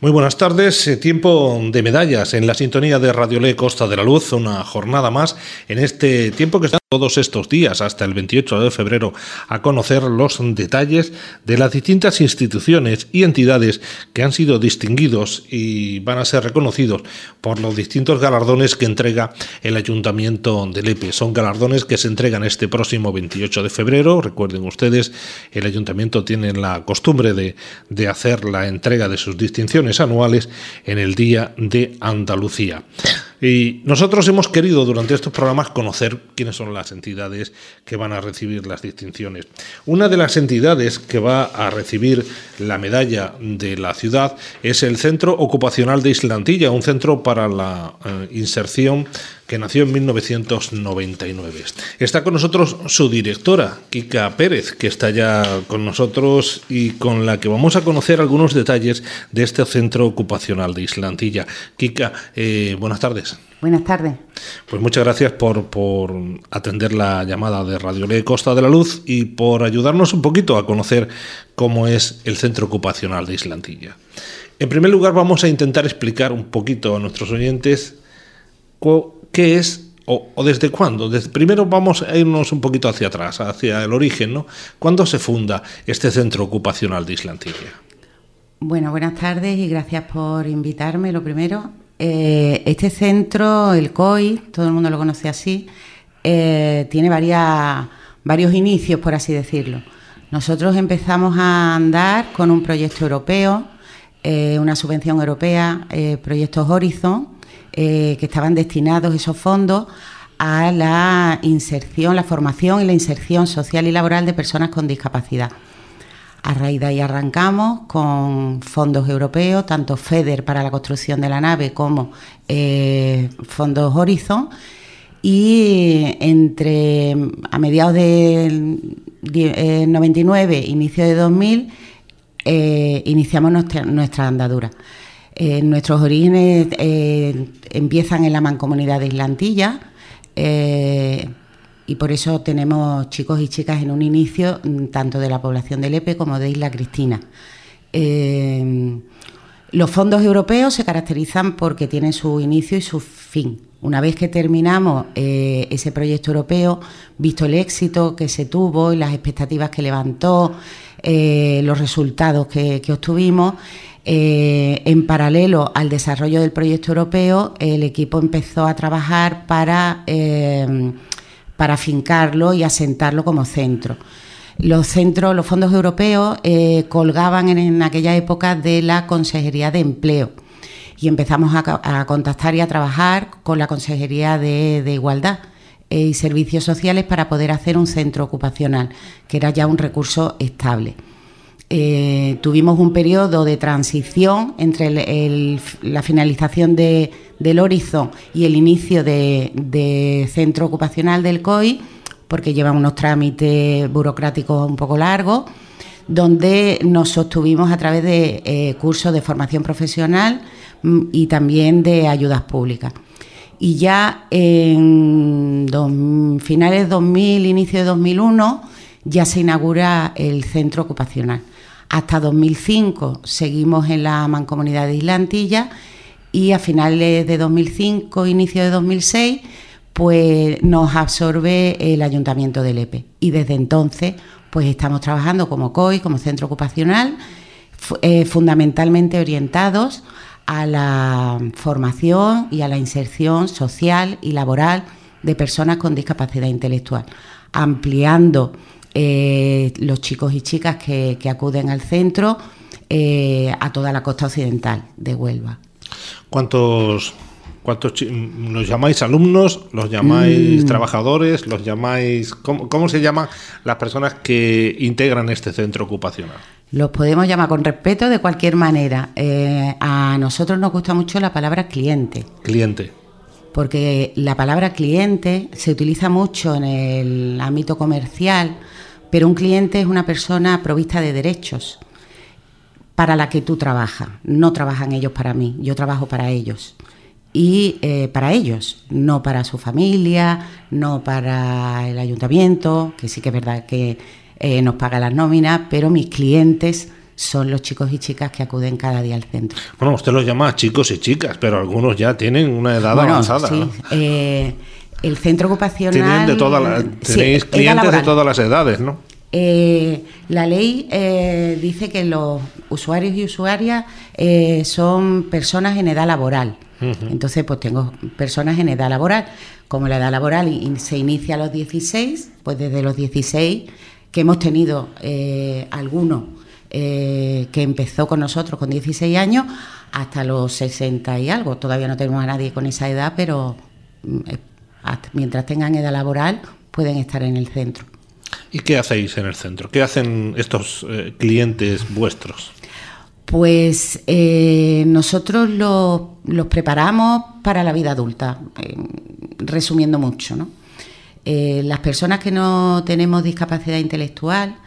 Muy buenas tardes. Eh, tiempo de medallas en la sintonía de Radio Le Costa de la Luz. Una jornada más en este tiempo que están todos estos días hasta el 28 de febrero a conocer los detalles de las distintas instituciones y entidades que han sido distinguidos y van a ser reconocidos por los distintos galardones que entrega el Ayuntamiento de Lepe. Son galardones que se entregan este próximo 28 de febrero. Recuerden ustedes, el Ayuntamiento tiene la costumbre de, de hacer la entrega de sus distinciones anuales en el Día de Andalucía. Y nosotros hemos querido durante estos programas conocer quiénes son las entidades que van a recibir las distinciones. Una de las entidades que va a recibir la medalla de la ciudad es el Centro Ocupacional de Islantilla, un centro para la eh, inserción que nació en 1999. Está con nosotros su directora, Kika Pérez, que está ya con nosotros y con la que vamos a conocer algunos detalles de este centro ocupacional de Islantilla. Kika, eh, buenas tardes. Buenas tardes. Pues muchas gracias por, por atender la llamada de Radio Le Costa de la Luz y por ayudarnos un poquito a conocer cómo es el centro ocupacional de Islantilla. En primer lugar, vamos a intentar explicar un poquito a nuestros oyentes qué es o, desde cuándo. Primero vamos a irnos un poquito hacia atrás, hacia el origen, ¿no? ¿Cuándo se funda este centro ocupacional de Islantilla? Bueno, buenas tardes y gracias por invitarme, lo primero. Eh, este centro, el COI, todo el mundo lo conoce así, eh, tiene varios inicios, por así decirlo. Nosotros empezamos a andar con un proyecto europeo, eh, una subvención europea, proyectos Horizon, eh, que estaban destinados esos fondos a la inserción, la formación y la inserción social y laboral de personas con discapacidad. A raíz de ahí arrancamos con fondos europeos, tanto FEDER para la construcción de la nave como eh, fondos Horizon. Y entre a mediados del 99, inicio de 2000, eh, iniciamos nuestra andadura. Eh, nuestros orígenes eh, empiezan en la mancomunidad de Islantilla eh, y por eso tenemos chicos y chicas en un inicio mm, tanto de la población de Lepe como de Isla Cristina. los fondos europeos se caracterizan porque tienen su inicio y su fin. Una vez que terminamos ese proyecto europeo, visto el éxito que se tuvo y las expectativas que levantó, los resultados que obtuvimos, eh, en paralelo al desarrollo del proyecto europeo, el equipo empezó a trabajar para, eh, para afincarlo y asentarlo como centro. Los centros, los fondos europeos eh, colgaban en, aquella época de la Consejería de Empleo y empezamos a, contactar y a trabajar con la Consejería de, de Igualdad y Servicios Sociales para poder hacer un centro ocupacional, que era ya un recurso estable. Eh, tuvimos un periodo de transición entre la finalización del Horizon y el inicio de, centro ocupacional del COI, porque lleva unos trámites burocráticos un poco largos, donde nos sostuvimos a través de eh, cursos de formación profesional mm, y también de ayudas públicas. Y ya en finales de 2000, inicio de 2001, ya se inaugura el centro ocupacional. Hasta 2005 seguimos en la mancomunidad de Islantilla y a finales de 2005, inicio de 2006, pues nos absorbe el Ayuntamiento de Lepe. Y desde entonces, pues estamos trabajando como COI, como centro ocupacional, eh, fundamentalmente orientados a la formación y a la inserción social y laboral de personas con discapacidad intelectual, ampliando eh, los chicos y chicas que, acuden al centro eh, a toda la costa occidental de Huelva. ¿Cuántos, cuántos los llamáis alumnos, los llamáis mm. trabajadores, los llamáis... ¿cómo, se llaman las personas que integran este centro ocupacional? Los podemos llamar con respeto de cualquier manera. Eh, a nosotros nos gusta mucho la palabra cliente. Cliente porque la palabra cliente se utiliza mucho en el ámbito comercial pero un cliente es una persona provista de derechos para la que tú trabajas. No trabajan ellos para mí, yo trabajo para ellos. Y eh, para ellos, no para su familia, no para el ayuntamiento, que sí que es verdad que eh, nos paga las nóminas, pero mis clientes son los chicos y chicas que acuden cada día al centro. Bueno, usted los llama chicos y chicas, pero algunos ya tienen una edad avanzada. Sí, eh, el centro ocupacional. Tienen de tenéis clientes de todas las edades, ¿no? Eh, la ley eh, dice que los usuarios y usuarias eh, son personas en edad laboral. Entonces, pues tengo personas en edad laboral. Como la edad laboral se inicia a los 16, pues desde los 16 que hemos tenido algunos que empezó con nosotros con 16 años hasta los 60 y algo. Todavía no tenemos a nadie con esa edad, pero mm, mientras tengan edad laboral pueden estar en el centro. ¿Y qué hacéis en el centro? ¿Qué hacen estos eh, clientes vuestros? Pues eh, nosotros los, preparamos para la vida adulta, eh, resumiendo mucho. ¿no? las personas que no tenemos discapacidad intelectual,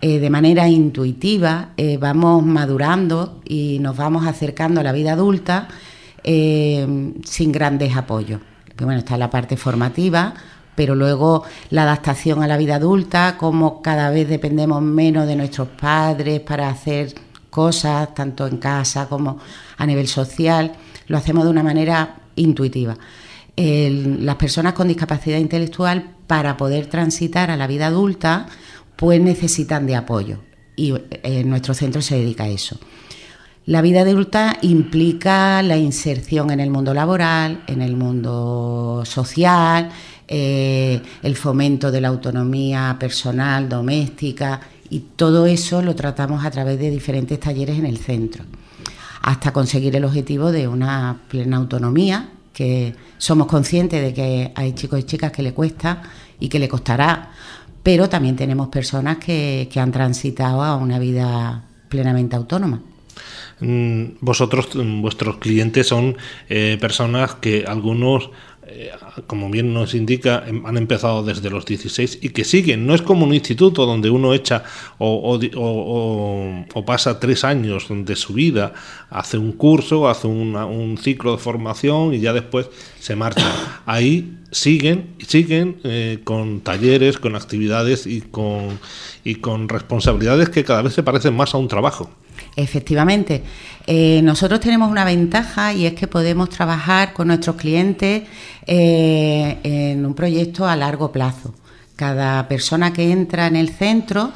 de manera intuitiva, vamos madurando y nos vamos acercando a la vida adulta sin grandes apoyos. Bueno, está la parte formativa, pero luego la adaptación a la vida adulta, como cada vez dependemos menos de nuestros padres para hacer cosas, tanto en casa como a nivel social, lo hacemos de una manera intuitiva. las personas con discapacidad intelectual, para poder transitar a la vida adulta, pues necesitan de apoyo y eh, nuestro centro se dedica a eso. La vida adulta implica la inserción en el mundo laboral, en el mundo social, eh, el fomento de la autonomía personal, doméstica, y todo eso lo tratamos a través de diferentes talleres en el centro, hasta conseguir el objetivo de una plena autonomía, que somos conscientes de que hay chicos y chicas que le cuesta y que le costará, pero también tenemos personas que, han transitado a una vida plenamente autónoma. Mm, vosotros, vuestros clientes son eh, personas que algunos eh, como bien nos indica, em, han empezado desde los 16 y que siguen. No es como un instituto donde uno echa o, pasa tres años de su vida, hace un curso, hace un ciclo de formación y ya después se marcha. Ahí siguen y siguen eh, con talleres, con actividades y con, y con responsabilidades que cada vez se parecen más a un trabajo. Efectivamente. Eh, nosotros tenemos una ventaja y es que podemos trabajar con nuestros clientes eh, en un proyecto a largo plazo. Cada persona que entra en el centro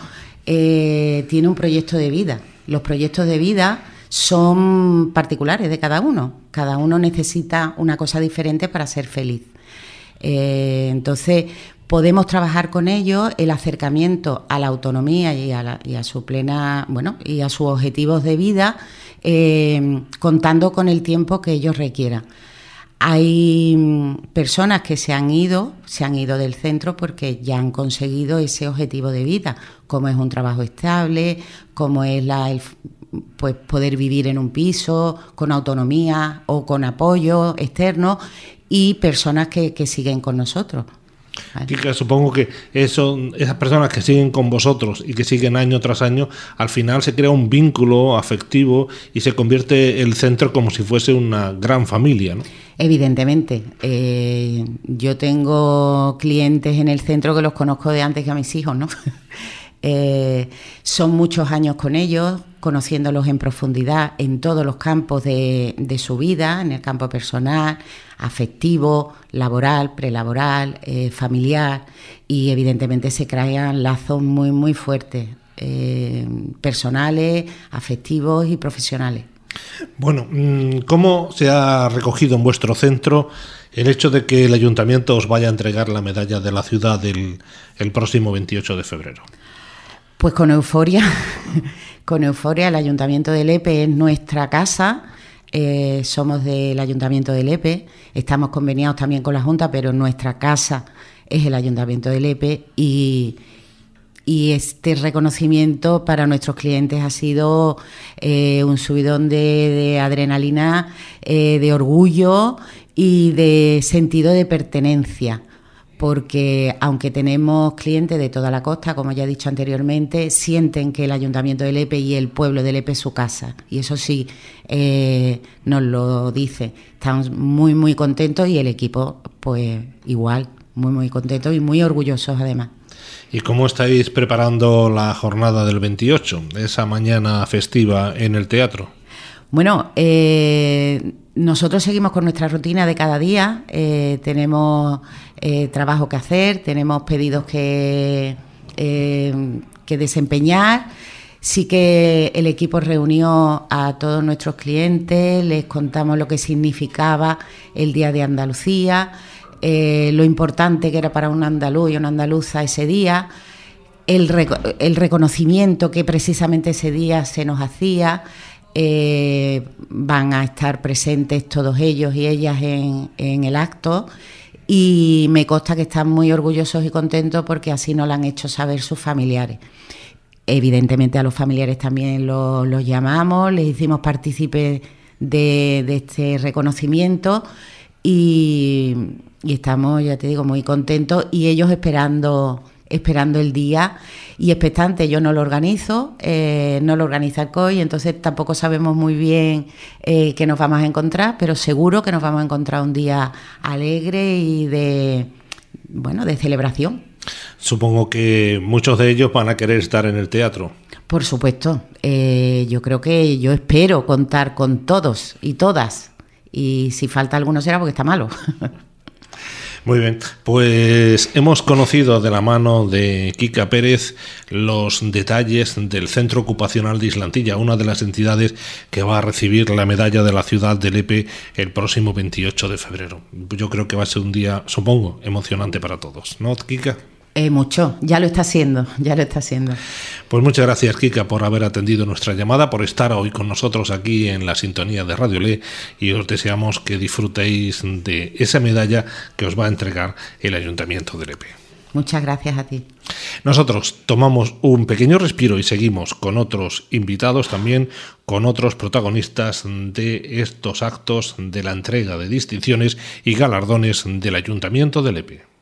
eh, tiene un proyecto de vida. Los proyectos de vida son particulares de cada uno. Cada uno necesita una cosa diferente para ser feliz. entonces, podemos trabajar con ellos el acercamiento a la autonomía y a, su plena, bueno, y a sus objetivos de vida, eh, contando con el tiempo que ellos requieran. Hay mm, personas que se han ido, se han ido del centro porque ya han conseguido ese objetivo de vida, como es un trabajo estable, como es la, pues poder vivir en un piso con autonomía o con apoyo externo y personas que siguen con nosotros supongo que eso, esas personas que siguen con vosotros y que siguen año tras año, al final se crea un vínculo afectivo y se convierte el centro como si fuese una gran familia. ¿no? Evidentemente. Eh, yo tengo clientes en el centro que los conozco de antes que a mis hijos, ¿no? Eh, son muchos años con ellos, conociéndolos en profundidad en todos los campos de, su vida, en el campo personal, afectivo, laboral, prelaboral, eh, familiar, y evidentemente se crean lazos muy, muy fuertes, eh, personales, afectivos y profesionales. Bueno, mm, ¿cómo se ha recogido en vuestro centro el hecho de que el ayuntamiento os vaya a entregar la medalla de la ciudad el, próximo 28 de febrero? Pues con euforia, con euforia, el Ayuntamiento de Lepe es nuestra casa, eh, somos del Ayuntamiento de Lepe, estamos conveniados también con la Junta, pero nuestra casa es el Ayuntamiento de Lepe y, este reconocimiento para nuestros clientes ha sido eh, un subidón de, adrenalina, eh, de orgullo y de sentido de pertenencia porque aunque tenemos clientes de toda la costa, como ya he dicho anteriormente, sienten que el Ayuntamiento de Lepe y el pueblo de Lepe es su casa. Y eso sí, eh, nos lo dice. Estamos muy, muy contentos y el equipo, pues igual, muy, muy contentos y muy orgullosos además. ¿Y cómo estáis preparando la jornada del 28, esa mañana festiva en el teatro? Bueno, eh, nosotros seguimos con nuestra rutina de cada día, eh, tenemos eh, trabajo que hacer, tenemos pedidos que, que desempeñar. Sí que el equipo reunió a todos nuestros clientes, les contamos lo que significaba el Día de Andalucía, lo importante que era para un andaluz y una andaluza ese día, el reconocimiento que precisamente ese día se nos hacía. Eh, van a estar presentes todos ellos y ellas en, el acto y me consta que están muy orgullosos y contentos porque así nos lo han hecho saber sus familiares. Evidentemente a los familiares también los, llamamos, les hicimos partícipes de, este reconocimiento y, y, estamos, ya te digo, muy contentos y ellos esperando esperando el día y expectante. Yo no lo organizo, eh, no lo organiza el COI, entonces tampoco sabemos muy bien eh, qué nos vamos a encontrar, pero seguro que nos vamos a encontrar un día alegre y de, bueno, de celebración. Supongo que muchos de ellos van a querer estar en el teatro. Por supuesto, eh, yo creo que yo espero contar con todos y todas. Y si falta alguno será porque está malo. Muy bien, pues hemos conocido de la mano de Kika Pérez los detalles del Centro Ocupacional de Islantilla, una de las entidades que va a recibir la medalla de la ciudad de Lepe el próximo 28 de febrero. Yo creo que va a ser un día, supongo, emocionante para todos, ¿no, Kika? Eh, mucho, ya lo está haciendo, ya lo está haciendo. Pues muchas gracias, Kika, por haber atendido nuestra llamada, por estar hoy con nosotros aquí en la sintonía de Radio Le y os deseamos que disfrutéis de esa medalla que os va a entregar el Ayuntamiento de Lepe. Muchas gracias a ti. Nosotros tomamos un pequeño respiro y seguimos con otros invitados también, con otros protagonistas de estos actos de la entrega de distinciones y galardones del Ayuntamiento de Lepe.